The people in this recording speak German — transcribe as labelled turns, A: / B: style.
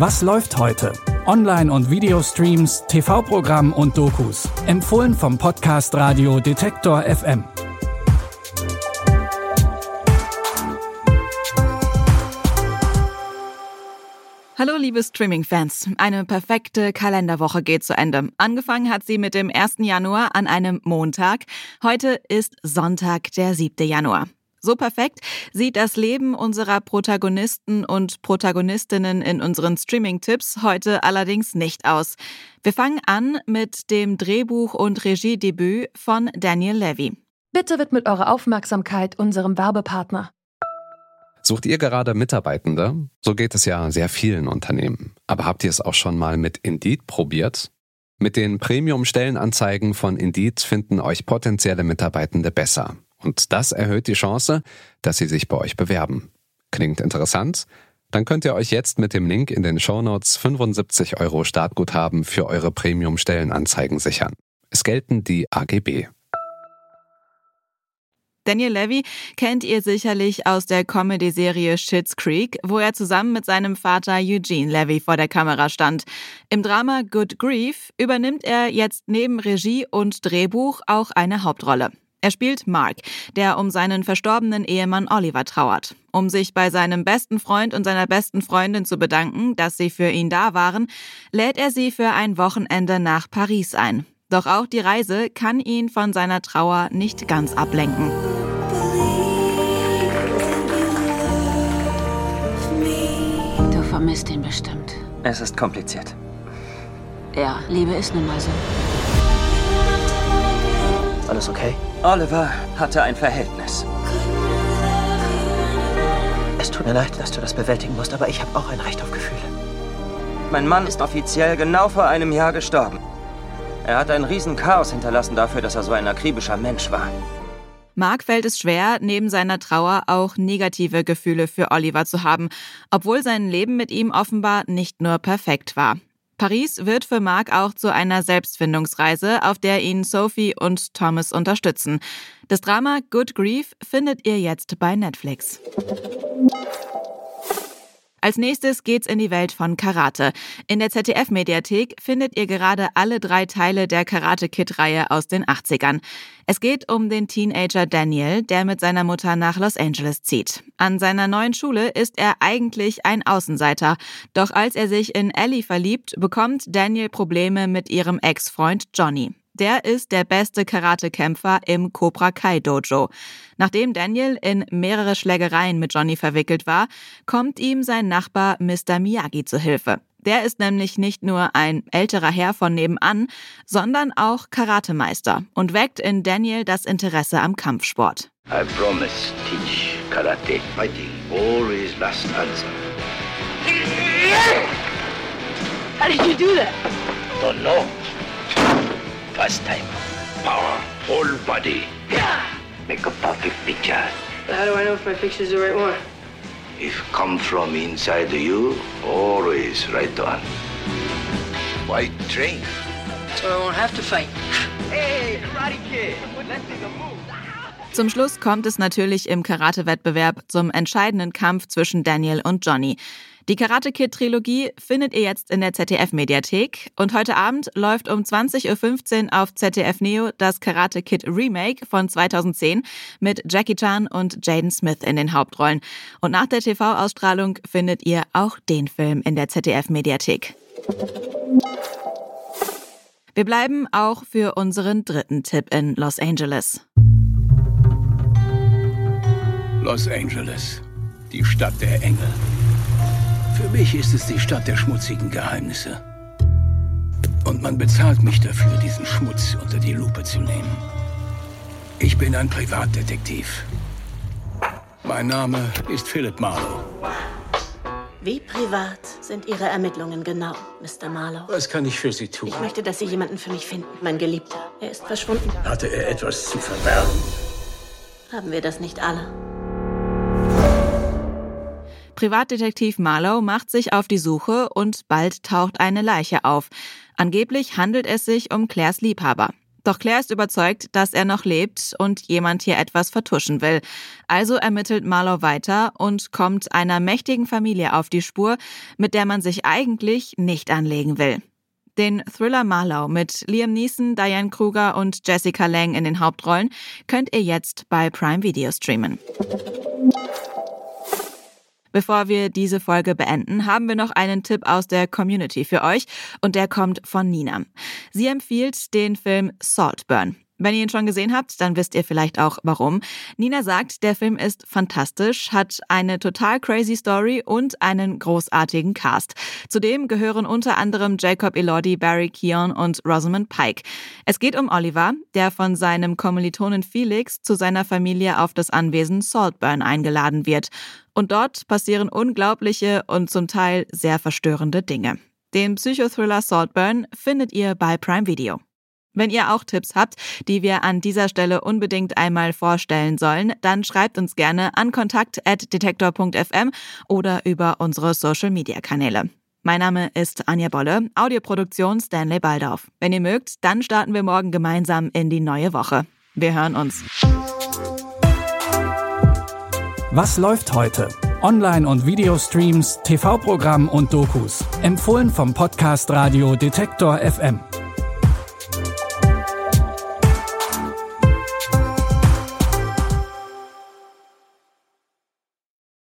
A: Was läuft heute? Online- und Videostreams, TV-Programm und Dokus. Empfohlen vom Podcast Radio Detektor FM.
B: Hallo liebe Streaming-Fans. Eine perfekte Kalenderwoche geht zu Ende. Angefangen hat sie mit dem 1. Januar an einem Montag. Heute ist Sonntag, der 7. Januar. So perfekt sieht das Leben unserer Protagonisten und Protagonistinnen in unseren Streaming-Tipps heute allerdings nicht aus. Wir fangen an mit dem Drehbuch- und Regiedebüt von Daniel Levy.
C: Bitte widmet eure Aufmerksamkeit unserem Werbepartner.
D: Sucht ihr gerade Mitarbeitende? So geht es ja sehr vielen Unternehmen. Aber habt ihr es auch schon mal mit Indeed probiert? Mit den Premium-Stellenanzeigen von Indeed finden euch potenzielle Mitarbeitende besser. Und das erhöht die Chance, dass sie sich bei euch bewerben. Klingt interessant? Dann könnt ihr euch jetzt mit dem Link in den Shownotes 75 Euro Startguthaben für eure Premium-Stellenanzeigen sichern. Es gelten die AGB.
B: Daniel Levy kennt ihr sicherlich aus der Comedy-Serie Schitt's Creek, wo er zusammen mit seinem Vater Eugene Levy vor der Kamera stand. Im Drama Good Grief übernimmt er jetzt neben Regie und Drehbuch auch eine Hauptrolle. Er spielt Mark, der um seinen verstorbenen Ehemann Oliver trauert. Um sich bei seinem besten Freund und seiner besten Freundin zu bedanken, dass sie für ihn da waren, lädt er sie für ein Wochenende nach Paris ein. Doch auch die Reise kann ihn von seiner Trauer nicht ganz ablenken.
E: Du vermisst ihn bestimmt.
F: Es ist kompliziert.
E: Ja, Liebe ist nun mal so.
F: Alles okay? Oliver hatte ein Verhältnis.
G: Es tut mir leid, dass du das bewältigen musst, aber ich habe auch ein Recht auf Gefühle.
F: Mein Mann ist offiziell genau vor einem Jahr gestorben. Er hat ein Riesenchaos hinterlassen dafür, dass er so ein akribischer Mensch war.
B: Mark fällt es schwer, neben seiner Trauer auch negative Gefühle für Oliver zu haben, obwohl sein Leben mit ihm offenbar nicht nur perfekt war. Paris wird für Mark auch zu einer Selbstfindungsreise, auf der ihn Sophie und Thomas unterstützen. Das Drama Good Grief findet ihr jetzt bei Netflix. Als nächstes geht's in die Welt von Karate. In der ZDF-Mediathek findet ihr gerade alle drei Teile der Karate Kid-Reihe aus den 80ern. Es geht um den Teenager Daniel, der mit seiner Mutter nach Los Angeles zieht. An seiner neuen Schule ist er eigentlich ein Außenseiter. Doch als er sich in Ellie verliebt, bekommt Daniel Probleme mit ihrem Ex-Freund Johnny. Der ist der beste Karatekämpfer im Cobra Kai Dojo. Nachdem Daniel in mehrere Schlägereien mit Johnny verwickelt war, kommt ihm sein Nachbar Mr. Miyagi zu Hilfe. Der ist nämlich nicht nur ein älterer Herr von nebenan, sondern auch Karatemeister und weckt in Daniel das Interesse am Kampfsport.
H: I promise teach karate. Fighting always last answer.
E: How did you do that?
H: Don't know. First time. Power, whole body. Make a perfect picture.
I: How do I know if my picture's the right one?
H: If come from inside you, always right on. Why train?
I: So I won't have to fight.
F: Hey, Karate Kid! Let's see the move.
B: Zum Schluss kommt es natürlich im Karate-Wettbewerb zum entscheidenden Kampf zwischen Daniel und Johnny. Die Karate Kid Trilogie findet ihr jetzt in der ZDF Mediathek und heute Abend läuft um 20.15 Uhr auf ZDF Neo das Karate Kid Remake von 2010 mit Jackie Chan und Jaden Smith in den Hauptrollen. Und nach der TV-Ausstrahlung findet ihr auch den Film in der ZDF Mediathek. Wir bleiben auch für unseren dritten Tipp in Los Angeles.
J: Los Angeles, die Stadt der Engel. Für mich ist es die Stadt der schmutzigen Geheimnisse. Und man bezahlt mich dafür, diesen Schmutz unter die Lupe zu nehmen. Ich bin ein Privatdetektiv. Mein Name ist Philip Marlowe.
K: Wie privat sind Ihre Ermittlungen genau, Mr. Marlowe?
J: Was kann ich für Sie tun?
K: Ich möchte, dass Sie jemanden für mich finden. Mein Geliebter. Er ist verschwunden.
J: Hatte er etwas zu verbergen?
K: Haben wir das nicht alle?
B: Privatdetektiv Marlowe macht sich auf die Suche und bald taucht eine Leiche auf. Angeblich handelt es sich um Claires Liebhaber. Doch Claire ist überzeugt, dass er noch lebt und jemand hier etwas vertuschen will. Also ermittelt Marlowe weiter und kommt einer mächtigen Familie auf die Spur, mit der man sich eigentlich nicht anlegen will. Den Thriller Marlowe mit Liam Neeson, Diane Kruger und Jessica Lang in den Hauptrollen könnt ihr jetzt bei Prime Video streamen. Bevor wir diese Folge beenden, haben wir noch einen Tipp aus der Community für euch und der kommt von Nina. Sie empfiehlt den Film Saltburn. Wenn ihr ihn schon gesehen habt, dann wisst ihr vielleicht auch warum. Nina sagt, der Film ist fantastisch, hat eine total crazy Story und einen großartigen Cast. Zudem gehören unter anderem Jacob Elordi, Barry Keon und Rosamund Pike. Es geht um Oliver, der von seinem Kommilitonen Felix zu seiner Familie auf das Anwesen Saltburn eingeladen wird. Und dort passieren unglaubliche und zum Teil sehr verstörende Dinge. Den Psychothriller Saltburn findet ihr bei Prime Video. Wenn ihr auch Tipps habt, die wir an dieser Stelle unbedingt einmal vorstellen sollen, dann schreibt uns gerne an kontakt.detektor.fm oder über unsere Social Media Kanäle. Mein Name ist Anja Bolle, Audioproduktion Stanley Baldauf. Wenn ihr mögt, dann starten wir morgen gemeinsam in die neue Woche. Wir hören uns.
A: Was läuft heute? Online- und Videostreams, TV-Programm und Dokus. Empfohlen vom Podcast Radio Detektor FM.